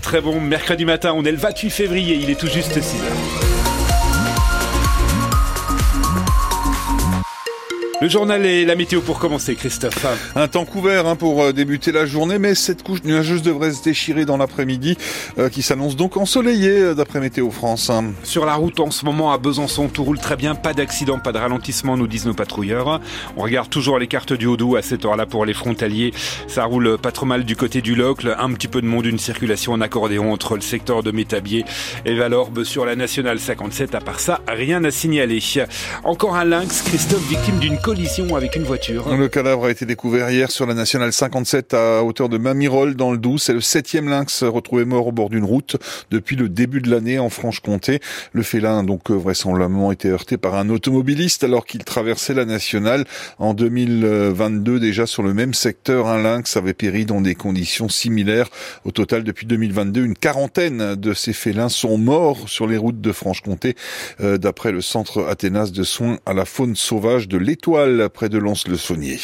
Très bon mercredi matin, on est le 28 février, il est tout juste 6 Le journal et la météo pour commencer, Christophe. Un temps couvert hein, pour euh, débuter la journée, mais cette couche nuageuse devrait se déchirer dans l'après-midi, euh, qui s'annonce donc ensoleillé euh, d'après Météo France. Sur la route en ce moment à Besançon, tout roule très bien, pas d'accident, pas de ralentissement, nous disent nos patrouilleurs. On regarde toujours les cartes du Haut-Doubs à cette heure-là pour les frontaliers. Ça roule pas trop mal du côté du Locle, un petit peu de monde, une circulation en accordéon entre le secteur de Métabier et Valorbe sur la nationale 57. À part ça, rien à signaler. Encore un lynx, Christophe, victime d'une collision Le cadavre a été découvert hier sur la nationale 57 à hauteur de Mamirol dans le Doubs. C'est le septième lynx retrouvé mort au bord d'une route depuis le début de l'année en Franche-Comté. Le félin a donc euh, vraisemblablement été heurté par un automobiliste alors qu'il traversait la nationale. En 2022 déjà sur le même secteur, un lynx avait péri dans des conditions similaires. Au total depuis 2022, une quarantaine de ces félins sont morts sur les routes de Franche-Comté euh, d'après le centre Athénas de soins à la faune sauvage de l'Étoile près de Lons-le-Saunier.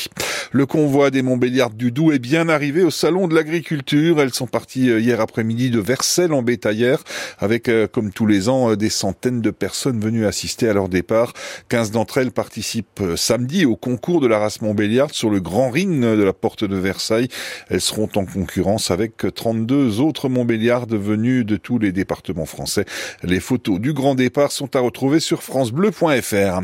Le convoi des Montbéliardes du Doubs est bien arrivé au salon de l'agriculture. Elles sont parties euh, hier après-midi de Vercelles en bétaillère avec, euh, comme tous les ans, euh, des centaines de personnes venues assister à leur départ. 15 d'entre elles participent samedi au concours de la race Montbéliarde sur le grand ring de la porte de Versailles. Elles seront en concurrence avec 32 autres Montbéliardes venues de tous les départements français. Les photos du grand départ sont à retrouver sur francebleu.fr.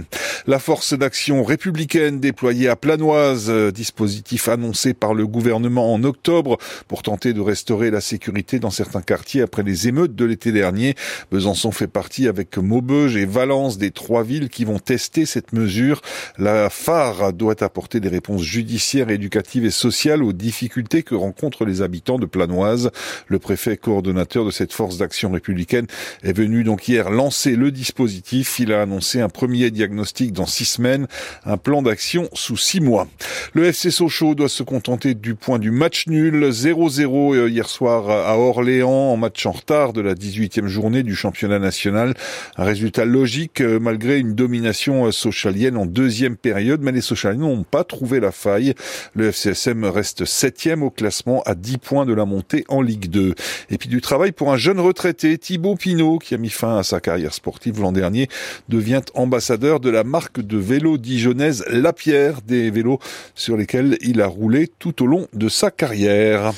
La force d'action républicaine déployée à Planoise, dispositif annoncé par le gouvernement en octobre pour tenter de restaurer la sécurité dans certains quartiers après les émeutes de l'été dernier. Besançon fait partie avec Maubeuge et Valence des trois villes qui vont tester cette mesure. La phare doit apporter des réponses judiciaires, éducatives et sociales aux difficultés que rencontrent les habitants de Planoise. Le préfet coordonnateur de cette force d'action républicaine est venu donc hier lancer le dispositif. Il a annoncé un premier diagnostic dans six semaines, un plan d'action sous six mois. Le FC Sochaux doit se contenter du point du match nul 0-0 euh, hier soir à Orléans en match en retard de la 18e journée du championnat national. Un résultat logique euh, malgré une domination euh, socialienne en deuxième période, mais les socialiens n'ont pas trouvé la faille. Le FCSM reste septième au classement à 10 points de la montée en Ligue 2. Et puis du travail pour un jeune retraité, Thibaut Pinot, qui a mis fin à sa carrière sportive l'an dernier, devient ambassadeur de la marque de vélo dijonnaise la pierre des vélos lesquels il a roulé tout au long de sa carrière.